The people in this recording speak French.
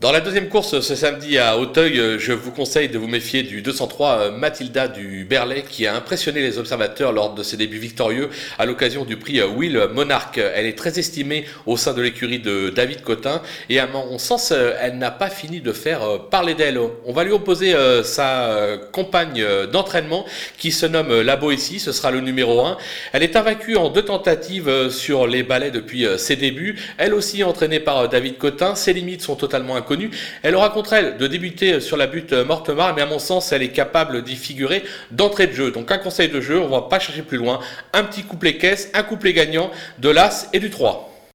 Dans la deuxième course ce samedi à Auteuil, je vous conseille de vous méfier du 203 Mathilda du Berlay qui a impressionné les observateurs lors de ses débuts victorieux à l'occasion du prix Will Monarch. Elle est très estimée au sein de l'écurie de David Cotin et à mon sens, elle n'a pas fini de faire parler d'elle. On va lui opposer euh, sa compagne d'entraînement qui se nomme La Boétie, ce sera le numéro 1. Elle est invaincue en deux tentatives sur les balais depuis ses débuts. Elle aussi entraînée par David Cotin. Ses limites sont totalement inconnues elle aura contre elle de débuter sur la butte Mortemar, mais à mon sens, elle est capable d'y figurer d'entrée de jeu. Donc un conseil de jeu, on va pas chercher plus loin. Un petit couplet caisse, un couplet gagnant de l'As et du 3.